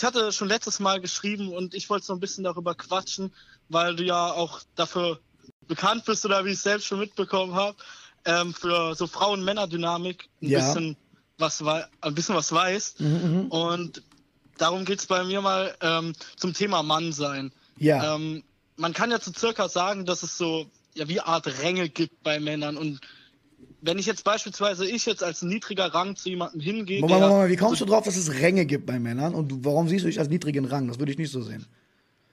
ich hatte schon letztes Mal geschrieben und ich wollte so ein bisschen darüber quatschen, weil du ja auch dafür bekannt bist oder wie ich es selbst schon mitbekommen habe, ähm, für so Frauen-Männer-Dynamik ein Ja. bisschen was ein bisschen was weiß. Mhm, Und darum geht's bei mir mal ähm, zum Thema Mann sein. Ja. Ähm, man kann ja zu circa sagen, dass es so ja wie Art Ränge gibt bei Männern und wenn ich jetzt beispielsweise ich jetzt als niedriger Rang zu jemandem hingehe, Moment, Moment, Moment, wie kommst du drauf, dass es Ränge gibt bei Männern? Und du, warum siehst du dich als niedrigen Rang? Das würde ich nicht so sehen.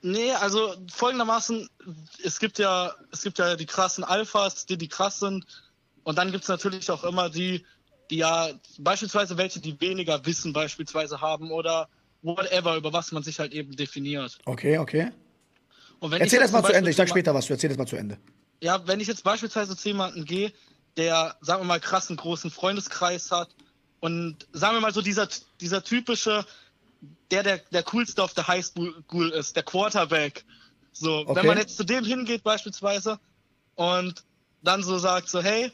Nee, also folgendermaßen, es gibt ja, es gibt ja die krassen Alphas, die die krass sind. Und dann gibt's natürlich auch immer die, die ja beispielsweise welche, die weniger Wissen beispielsweise haben oder whatever, über was man sich halt eben definiert. Okay, okay. Erzähl ich das mal zu Ende. Ich sag später was. Du erzähl das mal zu Ende. Ja, wenn ich jetzt beispielsweise zu jemandem gehe, der, sagen wir mal, krassen großen Freundeskreis hat und sagen wir mal so dieser, dieser typische, der, der, der coolste auf der Highschool ist, der Quarterback. So, Okay. wenn man jetzt zu dem hingeht beispielsweise und dann so sagt so, hey,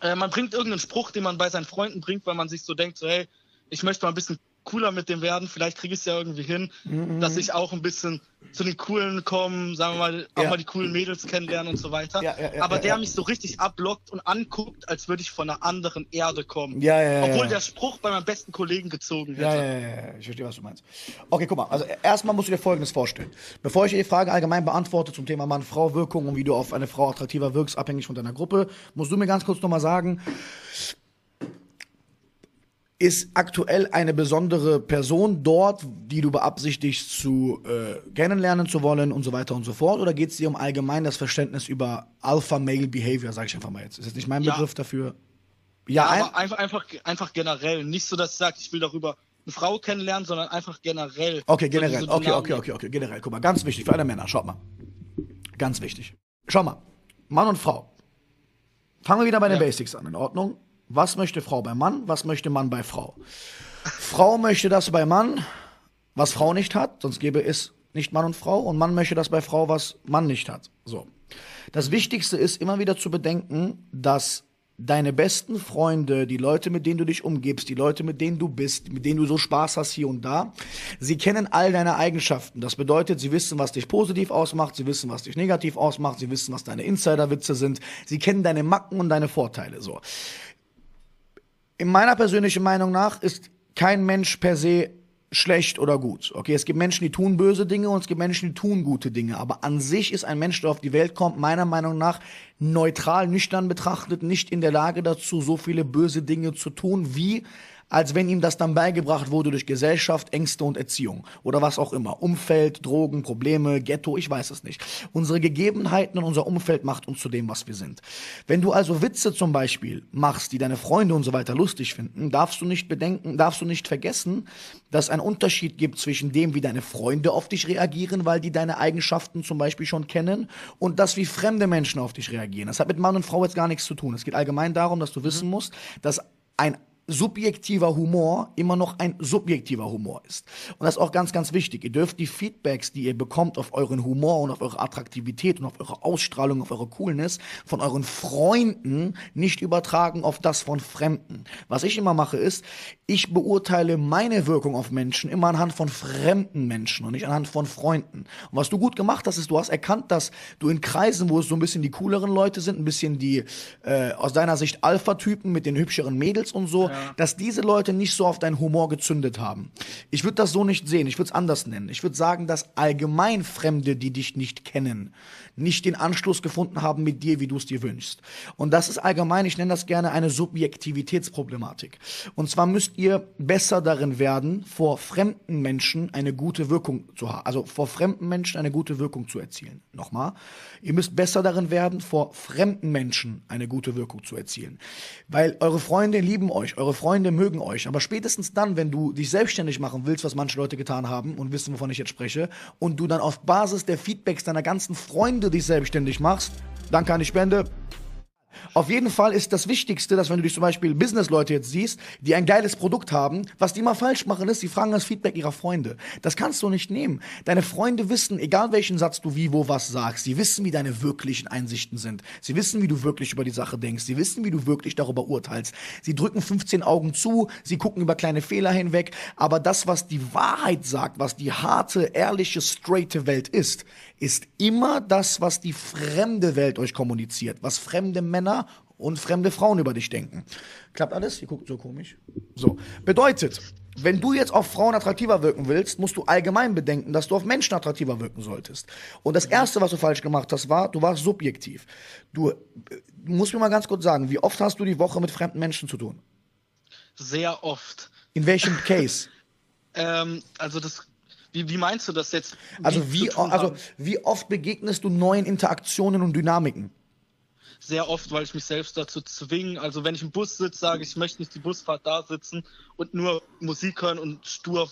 äh, man bringt irgendeinen Spruch, den man bei seinen Freunden bringt, weil man sich so denkt, so, hey, ich möchte mal ein bisschen cooler mit dem werden, vielleicht kriege ich es ja irgendwie hin, Mhm. dass ich auch ein bisschen zu den coolen komme, sagen wir mal, auch Ja. mal die coolen Mädels kennenlernen und so weiter. Ja, ja, Aber der mich so richtig abblockt und anguckt, als würde ich von einer anderen Erde kommen. Ja, ja. Obwohl der Spruch bei meinem besten Kollegen gezogen hätte. Ja, ja, ja, ich verstehe, was du meinst. Okay, guck mal, also erstmal musst du dir Folgendes vorstellen. Bevor ich die Frage allgemein beantworte zum Thema Mann-Frau-Wirkung und wie du auf eine Frau attraktiver wirkst, abhängig von deiner Gruppe, musst du mir ganz kurz nochmal sagen, ist aktuell eine besondere Person dort, die du beabsichtigst zu äh, kennenlernen zu wollen und so weiter und so fort? Oder geht es dir um allgemein das Verständnis über Alpha-Male-Behavior, sage ich einfach mal jetzt? Ist jetzt nicht mein Ja. Begriff dafür? Ja, ein, Aber einfach, einfach, einfach generell. Nicht so, dass ich sage, ich will darüber eine Frau kennenlernen, sondern einfach generell. Okay, So generell. diese Okay, okay, okay, okay, generell. Guck mal, ganz wichtig für alle Männer. Schaut mal. Ganz wichtig. Schau mal. Mann und Frau. Fangen wir wieder bei den Ja. Basics an, in Ordnung? Was möchte Frau bei Mann? Was möchte Mann bei Frau? Frau möchte das bei Mann, was Frau nicht hat, sonst gäbe es nicht Mann und Frau. Und Mann möchte das bei Frau, was Mann nicht hat. So. Das Wichtigste ist immer wieder zu bedenken, dass deine besten Freunde, die Leute, mit denen du dich umgibst, die Leute, mit denen du bist, mit denen du so Spaß hast hier und da, sie kennen all deine Eigenschaften. Das bedeutet, sie wissen, was dich positiv ausmacht, sie wissen, was dich negativ ausmacht, sie wissen, was deine Insiderwitze sind, sie kennen deine Macken und deine Vorteile. So. In meiner persönlichen Meinung nach ist kein Mensch per se schlecht oder gut. Okay, es gibt Menschen, die tun böse Dinge und es gibt Menschen, die tun gute Dinge. Aber an sich ist ein Mensch, der auf die Welt kommt, meiner Meinung nach neutral, nüchtern betrachtet, nicht in der Lage dazu, so viele böse Dinge zu tun, wie als wenn ihm das dann beigebracht wurde durch Gesellschaft, Ängste und Erziehung oder was auch immer. Umfeld, Drogen, Probleme, Ghetto, ich weiß es nicht. Unsere Gegebenheiten und unser Umfeld macht uns zu dem, was wir sind. Wenn du also Witze zum Beispiel machst, die deine Freunde und so weiter lustig finden, darfst du nicht bedenken, darfst du nicht vergessen, dass ein Unterschied gibt zwischen dem, wie deine Freunde auf dich reagieren, weil die deine Eigenschaften zum Beispiel schon kennen, und das, wie fremde Menschen auf dich reagieren. Das hat mit Mann und Frau jetzt gar nichts zu tun. Es geht allgemein darum, dass du wissen musst, dass ein subjektiver Humor immer noch ein subjektiver Humor ist. Und das ist auch ganz, ganz wichtig. Ihr dürft die Feedbacks, die ihr bekommt auf euren Humor und auf eure Attraktivität und auf eure Ausstrahlung, auf eure Coolness von euren Freunden nicht übertragen auf das von Fremden. Was ich immer mache ist, ich beurteile meine Wirkung auf Menschen immer anhand von fremden Menschen und nicht anhand von Freunden. Und was du gut gemacht hast, ist, du hast erkannt, dass du in Kreisen, wo es so ein bisschen die cooleren Leute sind, ein bisschen die äh, aus deiner Sicht Alpha-Typen mit den hübscheren Mädels und so, dass diese Leute nicht so auf deinen Humor gezündet haben. Ich würde das so nicht sehen, ich würde es anders nennen. Ich würde sagen, dass allgemein Fremde, die dich nicht kennen, nicht den Anschluss gefunden haben mit dir, wie du es dir wünschst. Und das ist allgemein, ich nenne das gerne eine Subjektivitätsproblematik. Und zwar müsst ihr besser darin werden, vor fremden Menschen eine gute Wirkung zu haben, also vor fremden Menschen eine gute Wirkung zu erzielen. Nochmal, ihr müsst besser darin werden, vor fremden Menschen eine gute Wirkung zu erzielen. Weil eure Freunde lieben euch, eure Freunde mögen euch, aber spätestens dann, wenn du dich selbstständig machen willst, was manche Leute getan haben und wissen, wovon ich jetzt spreche, und du dann auf Basis der Feedbacks deiner ganzen Freunde dich selbstständig machst, dann kann ich Spende. Auf jeden Fall ist das Wichtigste, dass wenn du dich zum Beispiel Business-Leute jetzt siehst, die ein geiles Produkt haben, was die immer falsch machen ist, sie fragen das Feedback ihrer Freunde. Das kannst du nicht nehmen. Deine Freunde wissen, egal welchen Satz du wie, wo, was sagst, sie wissen, wie deine wirklichen Einsichten sind. Sie wissen, wie du wirklich über die Sache denkst. Sie wissen, wie du wirklich darüber urteilst. Sie drücken 15 Augen zu, sie gucken über kleine Fehler hinweg, aber das, was die Wahrheit sagt, was die harte, ehrliche, straighte Welt ist, ist immer das, was die fremde Welt euch kommuniziert, was fremde Männer und fremde Frauen über dich denken. Klappt alles? Ihr guckt so komisch. So. Bedeutet, wenn du jetzt auf Frauen attraktiver wirken willst, musst du allgemein bedenken, dass du auf Menschen attraktiver wirken solltest. Und das erste, was du falsch gemacht hast, war, du warst subjektiv. Du, du musst mir mal ganz kurz sagen, wie oft hast du die Woche mit fremden Menschen zu tun? Sehr oft. In welchem Case? Ähm, also das, wie, wie meinst du das jetzt? Also wie, also wie oft begegnest du neuen Interaktionen und Dynamiken? sehr oft, weil ich mich selbst dazu zwinge. Also wenn ich im Bus sitze, sage ich, ich möchte nicht die Busfahrt da sitzen und nur Musik hören und stur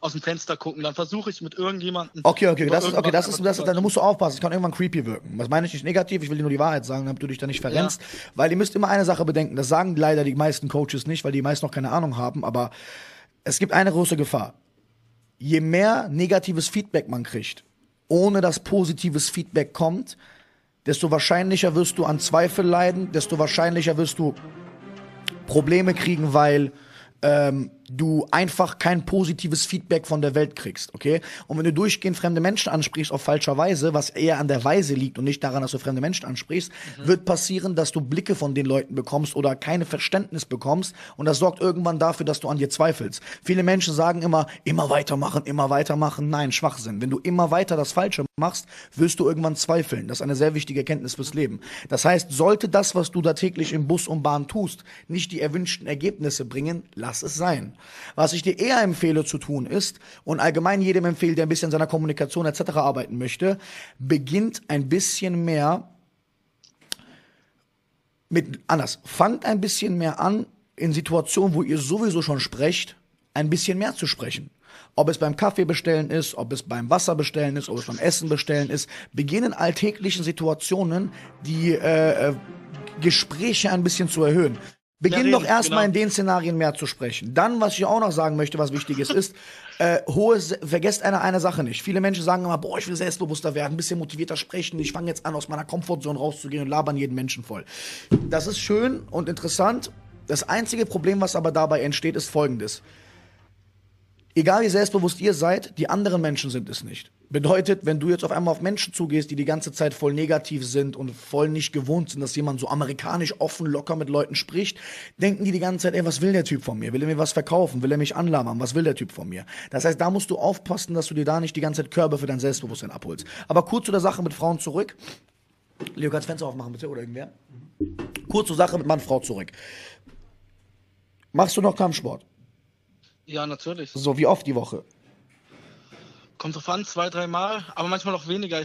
aus dem Fenster gucken. Dann versuche ich mit irgendjemandem. Okay, okay, das ist, okay, das ist, das ist, da musst du aufpassen, das kann irgendwann creepy wirken. Das meine ich nicht negativ, ich will dir nur die Wahrheit sagen, damit du dich da nicht verrennst. Weil ihr müsst immer eine Sache bedenken, das sagen leider die meisten Coaches nicht, weil die meisten noch keine Ahnung haben, aber es gibt eine große Gefahr. Je mehr negatives Feedback man kriegt, ohne dass positives Feedback kommt, desto wahrscheinlicher wirst du an Zweifel leiden, desto wahrscheinlicher wirst du Probleme kriegen, weil ähm, du einfach kein positives Feedback von der Welt kriegst, okay? Und wenn du durchgehend fremde Menschen ansprichst auf falscher Weise, was eher an der Weise liegt und nicht daran, dass du fremde Menschen ansprichst, wird passieren, dass du Blicke von den Leuten bekommst oder keine Verständnis bekommst und das sorgt irgendwann dafür, dass du an dir zweifelst. Viele Menschen sagen immer, immer weitermachen, immer weitermachen. Nein, Schwachsinn. Wenn du immer weiter das Falsche machst, wirst du irgendwann zweifeln. Das ist eine sehr wichtige Erkenntnis fürs Leben. Das heißt, sollte das, was du da täglich im Bus und Bahn tust, nicht die erwünschten Ergebnisse bringen, lass es sein. Was ich dir eher empfehle zu tun ist, und allgemein jedem empfehle, der ein bisschen an seiner Kommunikation etc. arbeiten möchte, beginnt ein bisschen mehr mit, anders, fangt ein bisschen mehr an, in Situationen, wo ihr sowieso schon sprecht, ein bisschen mehr zu sprechen. Ob es beim Kaffee bestellen ist, ob es beim Wasser bestellen ist, ob es beim Essen bestellen ist, beginnen alltäglichen Situationen die äh, äh, Gespräche ein bisschen zu erhöhen. Beginn doch erstmal genau. in den Szenarien mehr zu sprechen. Dann, was ich auch noch sagen möchte, was wichtig ist, ist, äh, hohe, Se- vergesst eine, eine Sache nicht. Viele Menschen sagen immer, boah, ich will selbstbewusster werden, ein bisschen motivierter sprechen, ich fange jetzt an, aus meiner Komfortzone rauszugehen und labern jeden Menschen voll. Das ist schön und interessant. Das einzige Problem, was aber dabei entsteht, ist folgendes. Egal wie selbstbewusst ihr seid, die anderen Menschen sind es nicht. Bedeutet, wenn du jetzt auf einmal auf Menschen zugehst, die die ganze Zeit voll negativ sind und voll nicht gewohnt sind, dass jemand so amerikanisch offen, locker mit Leuten spricht, denken die die ganze Zeit, ey, was will der Typ von mir? Will er mir was verkaufen? Will er mich anlabern? Was will der Typ von mir? Das heißt, da musst du aufpassen, dass du dir da nicht die ganze Zeit Körbe für dein Selbstbewusstsein abholst. Aber kurz zu der Sache mit Frauen zurück. Leo, kannst Fenster aufmachen bitte oder irgendwer? Kurz zur Sache mit Mann, Frau zurück. Machst du noch Kampfsport? Ja, natürlich. So, wie oft die Woche? Kommt drauf an, zwei, dreimal, aber manchmal auch weniger.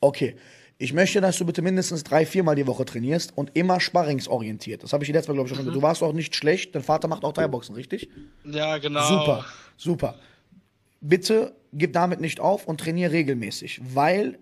Okay. Ich möchte, dass du bitte mindestens drei, viermal die Woche trainierst und immer sparringsorientiert. Das habe ich dir letztes Mal, glaube ich, schon gesagt. Du warst auch nicht schlecht. Dein Vater macht auch Thai-Boxen, richtig? ja, genau. Super, super. Bitte gib damit nicht auf und trainiere regelmäßig, weil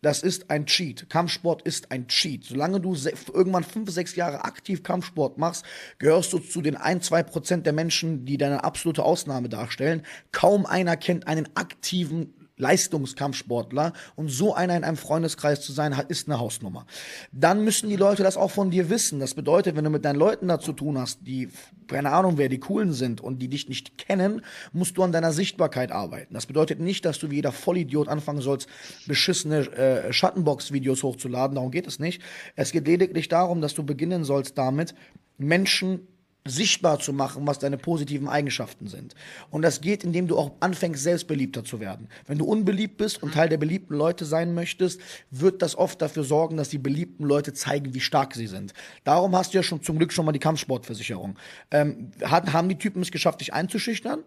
das ist ein Cheat. Kampfsport ist ein Cheat. Solange du irgendwann fünf, sechs Jahre aktiv Kampfsport machst, gehörst du zu den ein, zwei Prozent der Menschen, die deine absolute Ausnahme darstellen. Kaum einer kennt einen aktiven Leistungskampfsportler und so einer in einem Freundeskreis zu sein, ist eine Hausnummer. Dann müssen die Leute das auch von dir wissen. Das bedeutet, wenn du mit deinen Leuten da zu tun hast, die, keine Ahnung wer, die coolen sind und die dich nicht kennen, musst du an deiner Sichtbarkeit arbeiten. Das bedeutet nicht, dass du wie jeder Vollidiot anfangen sollst, beschissene äh, Schattenbox-Videos hochzuladen. Darum geht es nicht. Es geht lediglich darum, dass du beginnen sollst damit, Menschen sichtbar zu machen, was deine positiven Eigenschaften sind. Und das geht, indem du auch anfängst, selbstbeliebter zu werden. Wenn du unbeliebt bist und Teil der beliebten Leute sein möchtest, wird das oft dafür sorgen, dass die beliebten Leute zeigen, wie stark sie sind. Darum hast du ja schon zum Glück schon mal die Kampfsportversicherung. Ähm, hat, haben die Typen es geschafft, dich einzuschüchtern?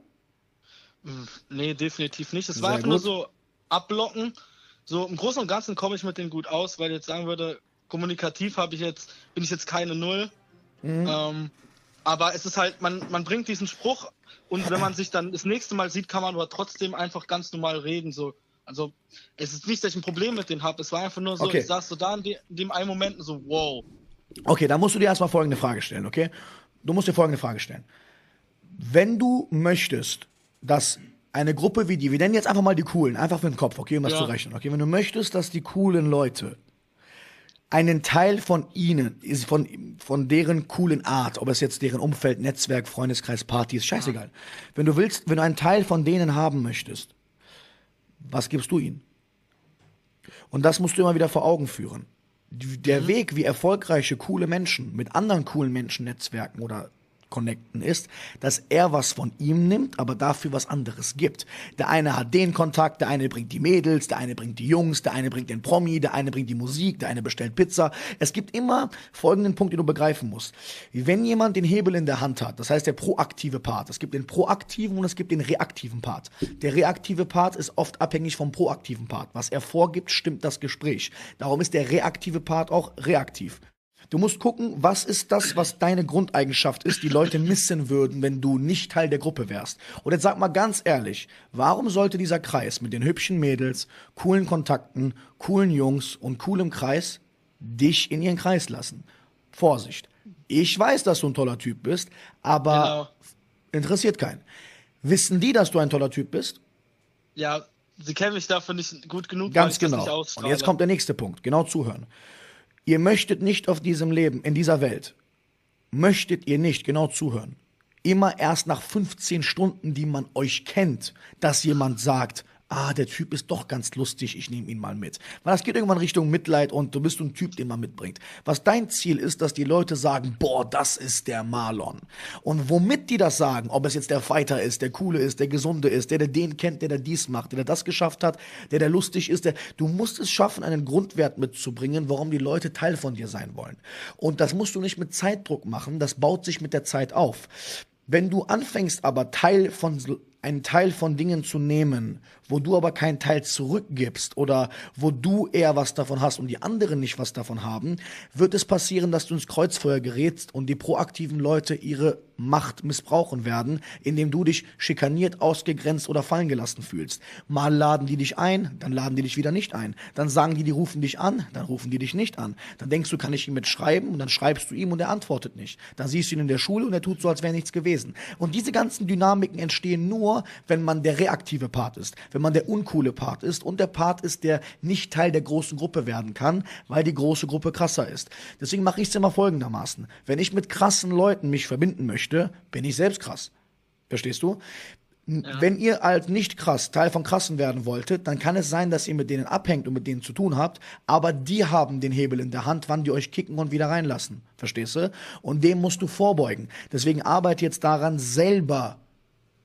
Nee, definitiv nicht. Es war einfach nur so abblocken. So im Großen und Ganzen komme ich mit denen gut aus, weil ich jetzt sagen würde, kommunikativ habe ich jetzt, bin ich jetzt keine Null. Mhm. Ähm, aber es ist halt, man, man bringt diesen Spruch und wenn man sich dann das nächste Mal sieht, kann man aber trotzdem einfach ganz normal reden. So, Also es ist nicht, dass ich ein Problem mit denen habe. Es war einfach nur so, Okay. ich saß so da in, de, in dem einen Moment so, wow. Okay, dann musst du dir erstmal folgende Frage stellen, okay? Du musst dir folgende Frage stellen. Wenn du möchtest, dass eine Gruppe wie die, wir nennen jetzt einfach mal die Coolen, einfach für den Kopf, okay, um das Ja. zu rechnen, okay? Wenn du möchtest, dass die coolen Leute einen Teil von ihnen, ist von, von deren coolen Art, ob es jetzt deren Umfeld, Netzwerk, Freundeskreis, Party ist, scheißegal. Wenn du willst, wenn du einen Teil von denen haben möchtest, was gibst du ihnen? Und das musst du immer wieder vor Augen führen. Der Weg, wie erfolgreiche, coole Menschen mit anderen coolen Menschen netzwerken oder connecten ist, dass er was von ihm nimmt, aber dafür was anderes gibt. Der eine hat den Kontakt, der eine bringt die Mädels, der eine bringt die Jungs, der eine bringt den Promi, der eine bringt die Musik, der eine bestellt Pizza. Es gibt immer folgenden Punkt, den du begreifen musst. Wenn jemand den Hebel in der Hand hat, das heißt der proaktive Part, es gibt den proaktiven und es gibt den reaktiven Part. Der reaktive Part ist oft abhängig vom proaktiven Part. Was er vorgibt, stimmt das Gespräch. Darum ist der reaktive Part auch reaktiv. Du musst gucken, was ist das, was deine Grundeigenschaft ist, die Leute missen würden, wenn du nicht Teil der Gruppe wärst. Und jetzt sag mal ganz ehrlich, warum sollte dieser Kreis mit den hübschen Mädels, coolen Kontakten, coolen Jungs und coolem Kreis dich in ihren Kreis lassen? Vorsicht. Ich weiß, dass du ein toller Typ bist, aber Genau. interessiert keinen. Wissen die, dass du ein toller Typ bist? Ja, sie kennen mich dafür nicht gut genug, Ganz genau. Und jetzt kommt der nächste Punkt. Genau zuhören. Ihr möchtet nicht auf diesem Leben, in dieser Welt, möchtet ihr nicht genau zuhören. Immer erst nach 15 Stunden, die man euch kennt, dass jemand sagt, ah, der Typ ist doch ganz lustig, ich nehme ihn mal mit. Weil das geht irgendwann Richtung Mitleid und du bist ein Typ, den man mitbringt. Was dein Ziel ist, dass die Leute sagen, boah, das ist der Marlon. Und womit die das sagen, ob es jetzt der Fighter ist, der Coole ist, der Gesunde ist, der, der den kennt, der, der dies macht, der, der das geschafft hat, der, der lustig ist, der, du musst es schaffen, einen Grundwert mitzubringen, warum die Leute Teil von dir sein wollen. Und das musst du nicht mit Zeitdruck machen, das baut sich mit der Zeit auf. Wenn du anfängst aber Teil von einen Teil von Dingen zu nehmen, wo du aber keinen Teil zurückgibst oder wo du eher was davon hast und die anderen nicht was davon haben, wird es passieren, dass du ins Kreuzfeuer gerätst und die proaktiven Leute ihre Macht missbrauchen werden, indem du dich schikaniert, ausgegrenzt oder fallen gelassen fühlst. Mal laden die dich ein, dann laden die dich wieder nicht ein. Dann sagen die, die rufen dich an, dann rufen die dich nicht an. Dann denkst du, kann ich ihm mit schreiben und dann schreibst du ihm und er antwortet nicht. Dann siehst du ihn in der Schule und er tut so, als wäre nichts gewesen. Und diese ganzen Dynamiken entstehen nur, wenn man der reaktive Part ist, wenn man der uncoole Part ist und der Part ist, der nicht Teil der großen Gruppe werden kann, weil die große Gruppe krasser ist. Deswegen mache ich es immer folgendermaßen. Wenn ich mit krassen Leuten mich verbinden möchte, bin ich selbst krass. Verstehst du? Wenn ihr als nicht krass Teil von krassen werden wolltet, dann kann es sein, dass ihr mit denen abhängt und mit denen zu tun habt, aber die haben den Hebel in der Hand, wann die euch kicken und wieder reinlassen. Verstehst du? Und dem musst du vorbeugen. Deswegen arbeite jetzt daran, selber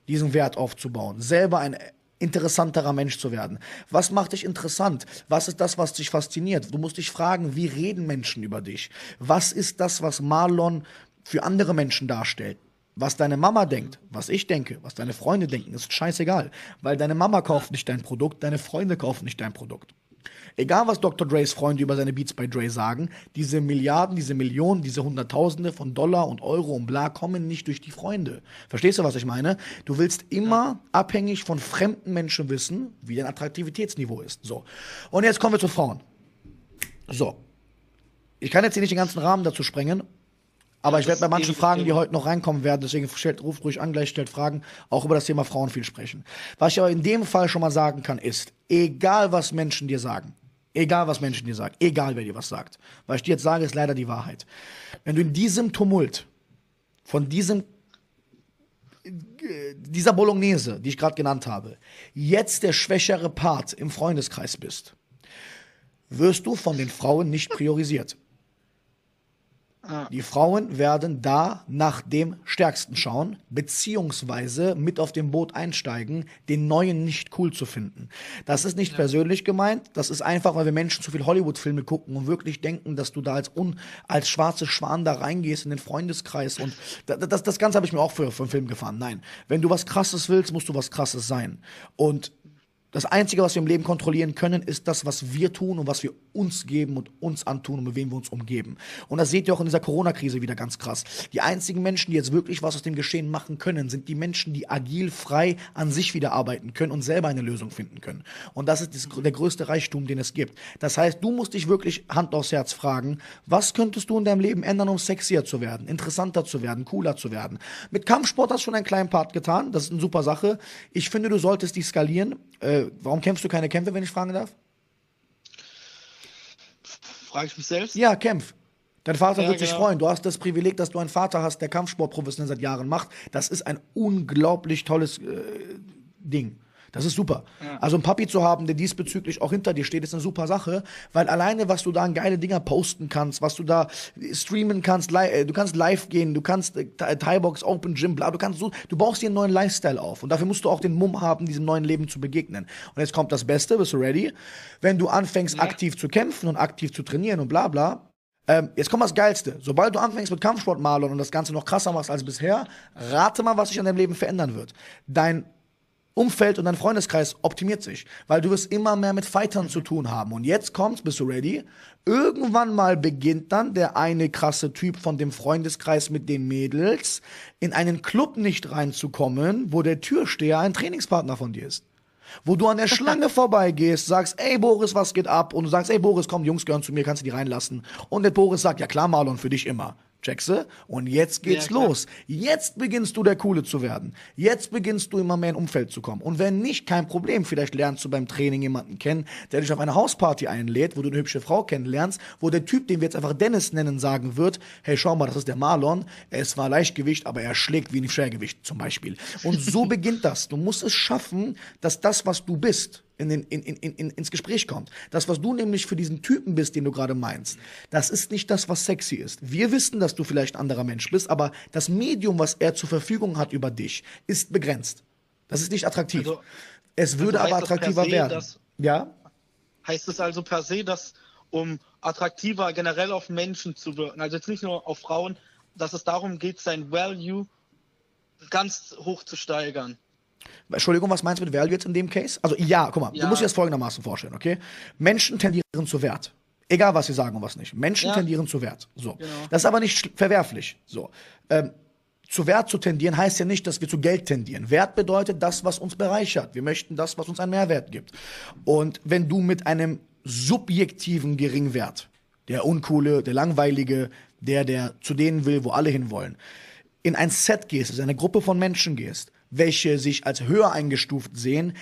diesen Wert aufzubauen, selber ein interessanterer Mensch zu werden. Was macht dich interessant? Was ist das, was dich fasziniert? Du musst dich fragen, wie reden Menschen über dich? Was ist das, was Marlon für andere Menschen darstellt? Was deine Mama denkt, was ich denke, was deine Freunde denken, ist scheißegal. Weil deine Mama kauft nicht dein Produkt, deine Freunde kaufen nicht dein Produkt. Egal, was Dr. Dre's Freunde über seine Beats bei Dre sagen, diese Milliarden, diese Millionen, diese Hunderttausende von Dollar und Euro und bla kommen nicht durch die Freunde. Verstehst du, was ich meine? Du willst immer abhängig von fremden Menschen wissen, wie dein Attraktivitätsniveau ist. So. Und jetzt kommen wir zu Frauen. So. Ich kann jetzt hier nicht den ganzen Rahmen dazu sprengen, aber ich das werde bei manchen Fragen, die heute noch reinkommen werden, deswegen stellt, ruft ruhig an, gleich stellt Fragen, auch über das Thema Frauen viel sprechen. Was ich aber in dem Fall schon mal sagen kann, ist, egal was Menschen dir sagen, egal was Menschen dir sagen, egal wer dir was sagt, was ich dir jetzt sage, ist leider die Wahrheit. Wenn du in diesem Tumult, von diesem dieser Bolognese, die ich gerade genannt habe, jetzt der schwächere Part im Freundeskreis bist, wirst du von den Frauen nicht priorisiert. Ah. Die Frauen werden da nach dem Stärksten schauen, beziehungsweise mit auf dem Boot einsteigen, den Neuen nicht cool zu finden. Das ist nicht persönlich gemeint, das ist einfach, weil wir Menschen zu viel Hollywood-Filme gucken und wirklich denken, dass du da als, un, als schwarze Schwan da reingehst in den Freundeskreis und da- das, das Ganze habe ich mir auch für, für einen Film gefahren. Nein, wenn du was Krasses willst, musst du was Krasses sein. Und Das Einzige, was wir im Leben kontrollieren können, ist das, was wir tun und was wir uns geben und uns antun und mit wem wir uns umgeben. Und das seht ihr auch in dieser Corona-Krise wieder ganz krass. Die einzigen Menschen, die jetzt wirklich was aus dem Geschehen machen können, sind die Menschen, die agil, frei an sich wieder arbeiten können und selber eine Lösung finden können. Und das ist der größte Reichtum, den es gibt. Das heißt, du musst dich wirklich Hand aufs Herz fragen, was könntest du in deinem Leben ändern, um sexier zu werden, interessanter zu werden, cooler zu werden. Mit Kampfsport hast du schon einen kleinen Part getan, das ist eine super Sache. Ich finde, du solltest die skalieren. Äh, warum kämpfst du keine Kämpfe, wenn ich fragen darf? Frage ich mich selbst? Ja, kämpf. Dein Vater Ja, wird sich genau. freuen. Du hast das Privileg, dass du einen Vater hast, der Kampfsport professionell seit Jahren macht. Das ist ein unglaublich tolles äh, Ding. Das ist super. Ja. Also einen Papi zu haben, der diesbezüglich auch hinter dir steht, ist eine super Sache, weil alleine, was du da an geile Dinger posten kannst, was du da streamen kannst, äh, du kannst live gehen, du kannst äh, Thai- Thai-Box, Open Gym, bla, du kannst so, du baust dir einen neuen Lifestyle auf und dafür musst du auch den Mumm haben, diesem neuen Leben zu begegnen. Und jetzt kommt das Beste, bist du ready? Wenn du anfängst, Ja. aktiv zu kämpfen und aktiv zu trainieren und bla bla, ähm, jetzt kommt das Geilste. Sobald du anfängst mit Kampfsport, Marlon, und das Ganze noch krasser machst als bisher, rate mal, was sich an deinem Leben verändern wird. Dein Umfeld und dein Freundeskreis optimiert sich, weil du wirst immer mehr mit Fightern zu tun haben. Und jetzt kommt's, bist du ready? Irgendwann mal beginnt dann der eine krasse Typ von dem Freundeskreis mit den Mädels in einen Club nicht reinzukommen, wo der Türsteher ein Trainingspartner von dir ist. Wo du an der Schlange vorbeigehst, sagst, ey Boris, was geht ab? Und du sagst, ey Boris, komm, Jungs gehören zu mir, kannst du die reinlassen? Und der Boris sagt, ja klar, Marlon, für dich immer. Checkse? Und jetzt geht's Ja, los. Jetzt beginnst du der Coole zu werden. Jetzt beginnst du immer mehr in Umfeld zu kommen. Und wenn nicht, kein Problem. Vielleicht lernst du beim Training jemanden kennen, der dich auf eine Hausparty einlädt, wo du eine hübsche Frau kennenlernst, wo der Typ, den wir jetzt einfach Dennis nennen, sagen wird, hey, schau mal, das ist der Marlon. Er ist zwar Leichtgewicht, aber er schlägt wie ein Schwergewicht zum Beispiel. Und so beginnt das. Du musst es schaffen, dass das, was du bist, in den, in, in, in, ins Gespräch kommt. Das, was du nämlich für diesen Typen bist, den du gerade meinst, das ist nicht das, was sexy ist. Wir wissen, dass du vielleicht ein anderer Mensch bist, aber das Medium, was er zur Verfügung hat über dich, ist begrenzt. Das ist nicht attraktiv. Also- es würde also aber attraktiver se, werden. dass- ja? Heißt es also per se, dass um attraktiver generell auf Menschen zu wirken, also jetzt nicht nur auf Frauen, dass es darum geht, sein Value ganz hoch zu steigern. Entschuldigung, was meinst du mit Value jetzt in dem Case? Also ja, guck mal, du Ja. musst dir das folgendermaßen vorstellen, okay? Menschen tendieren zu Wert. Egal, was sie sagen und was nicht. Menschen Ja. tendieren zu Wert. So. Genau. Das ist aber nicht verwerflich. So. Ähm, zu Wert zu tendieren heißt ja nicht, dass wir zu Geld tendieren. Wert bedeutet das, was uns bereichert. Wir möchten das, was uns einen Mehrwert gibt. Und wenn du mit einem subjektiven Geringwert, der uncoole, der langweilige, der, der zu denen will, wo alle hinwollen, in ein Set gehst, also eine Gruppe von Menschen gehst, welche sich als höher eingestuft sehen,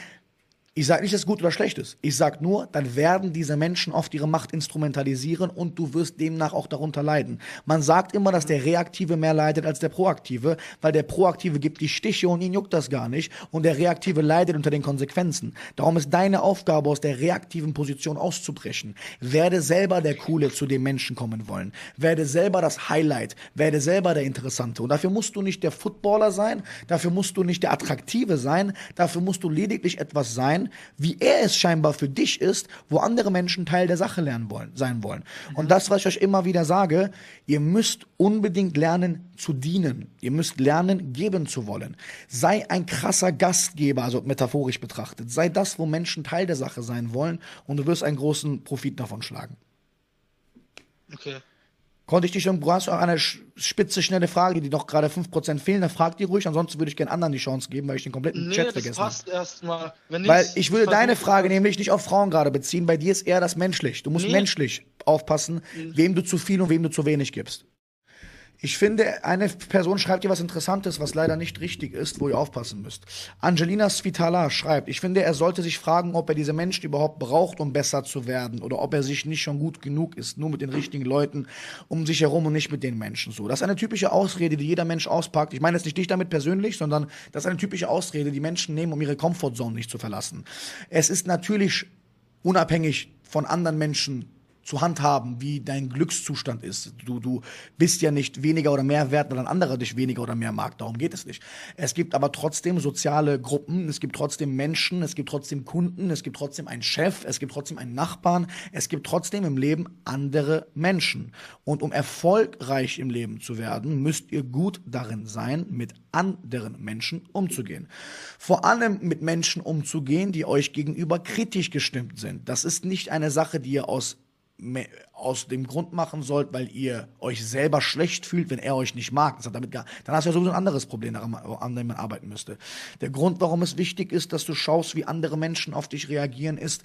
ich sage nicht, dass es gut oder schlecht ist. Ich sage nur, dann werden diese Menschen oft ihre Macht instrumentalisieren und du wirst demnach auch darunter leiden. Man sagt immer, dass der Reaktive mehr leidet als der Proaktive, weil der Proaktive gibt die Stiche und ihn juckt das gar nicht und der Reaktive leidet unter den Konsequenzen. Darum ist deine Aufgabe, aus der reaktiven Position auszubrechen. Werde selber der Coole, zu dem Menschen kommen wollen. Werde selber das Highlight. Werde selber der Interessante. Und dafür musst du nicht der Footballer sein, dafür musst du nicht der Attraktive sein, dafür musst du lediglich etwas sein, wie er es scheinbar für dich ist, wo andere Menschen Teil der Sache lernen wollen, sein wollen. Und das, was ich euch immer wieder sage, ihr müsst unbedingt lernen zu dienen. Ihr müsst lernen, geben zu wollen. Sei ein krasser Gastgeber, also metaphorisch betrachtet. Sei das, wo Menschen Teil der Sache sein wollen und du wirst einen großen Profit davon schlagen. Okay. Konnte ich dich schon, du hast auch eine spitze, schnelle Frage, die noch gerade 5% fehlen, dann frag die ruhig, ansonsten würde ich gerne anderen die Chance geben, weil ich den kompletten Nee, Chat das vergessen habe. passt erstmal. Wenn Weil ich würde deine Frage nämlich nicht auf Frauen gerade beziehen, bei dir ist eher das menschlich. Du musst Nee. menschlich aufpassen, wem du zu viel und wem du zu wenig gibst. Ich finde, eine Person schreibt dir was Interessantes, was leider nicht richtig ist, wo ihr aufpassen müsst. Angelina Svitala schreibt, ich finde, er sollte sich fragen, ob er diese Menschen überhaupt braucht, um besser zu werden, oder ob er sich nicht schon gut genug ist, nur mit den richtigen Leuten um sich herum und nicht mit den Menschen so. Das ist eine typische Ausrede, die jeder Mensch auspackt. Ich meine jetzt nicht dich damit persönlich, sondern das ist eine typische Ausrede, die Menschen nehmen, um ihre Comfortzone nicht zu verlassen. Es ist natürlich unabhängig von anderen Menschen zu handhaben, wie dein Glückszustand ist. Du, du bist ja nicht weniger oder mehr wert, weil ein anderer dich weniger oder mehr mag. Darum geht es nicht. Es gibt aber trotzdem soziale Gruppen, es gibt trotzdem Menschen, es gibt trotzdem Kunden, es gibt trotzdem einen Chef, es gibt trotzdem einen Nachbarn, es gibt trotzdem im Leben andere Menschen. Und um erfolgreich im Leben zu werden, müsst ihr gut darin sein, mit anderen Menschen umzugehen. Vor allem mit Menschen umzugehen, die euch gegenüber kritisch gestimmt sind. Das ist nicht eine Sache, die ihr aus aus dem Grund machen sollt, weil ihr euch selber schlecht fühlt, wenn er euch nicht mag. Das hat damit gar, dann hast du ja sowieso ein anderes Problem, an dem man arbeiten müsste. Der Grund, warum es wichtig ist, dass du schaust, wie andere Menschen auf dich reagieren, ist,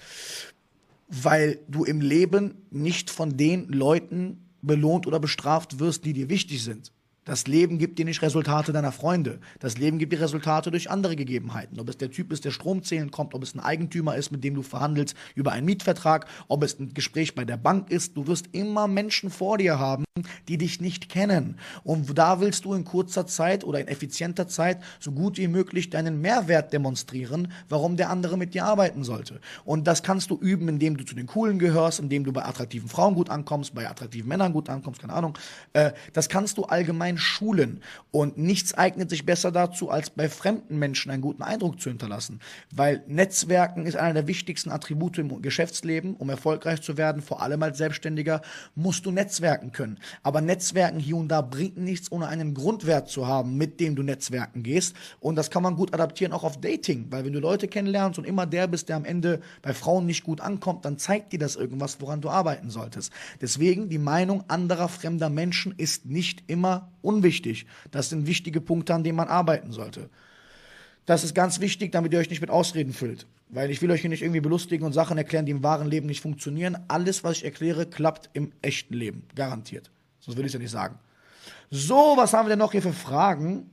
weil du im Leben nicht von den Leuten belohnt oder bestraft wirst, die dir wichtig sind. Das Leben gibt dir nicht Resultate deiner Freunde. Das Leben gibt dir Resultate durch andere Gegebenheiten. Ob es der Typ ist, der Strom zählen kommt, ob es ein Eigentümer ist, mit dem du verhandelst über einen Mietvertrag, ob es ein Gespräch bei der Bank ist. Du wirst immer Menschen vor dir haben, die dich nicht kennen. Und da willst du in kurzer Zeit oder in effizienter Zeit so gut wie möglich deinen Mehrwert demonstrieren, warum der andere mit dir arbeiten sollte. Und das kannst du üben, indem du zu den Coolen gehörst, indem du bei attraktiven Frauen gut ankommst, bei attraktiven Männern gut ankommst, keine Ahnung. Äh, das kannst du allgemein in Schulen. Und nichts eignet sich besser dazu, als bei fremden Menschen einen guten Eindruck zu hinterlassen. Weil Netzwerken ist einer der wichtigsten Attribute im Geschäftsleben. Um erfolgreich zu werden, vor allem als Selbstständiger, musst du Netzwerken können. Aber Netzwerken hier und da bringt nichts, ohne einen Grundwert zu haben, mit dem du Netzwerken gehst. Und das kann man gut adaptieren auch auf Dating. Weil wenn du Leute kennenlernst und immer der bist, der am Ende bei Frauen nicht gut ankommt, dann zeigt dir das irgendwas, woran du arbeiten solltest. Deswegen die Meinung anderer fremder Menschen ist nicht immer unwichtig. Das sind wichtige Punkte, an denen man arbeiten sollte. Das ist ganz wichtig, damit ihr euch nicht mit Ausreden füllt. Weil ich will euch hier nicht irgendwie belustigen und Sachen erklären, die im wahren Leben nicht funktionieren. Alles, was ich erkläre, klappt im echten Leben. Garantiert. Sonst würde ich es ja nicht sagen. So, was haben wir denn noch hier für Fragen?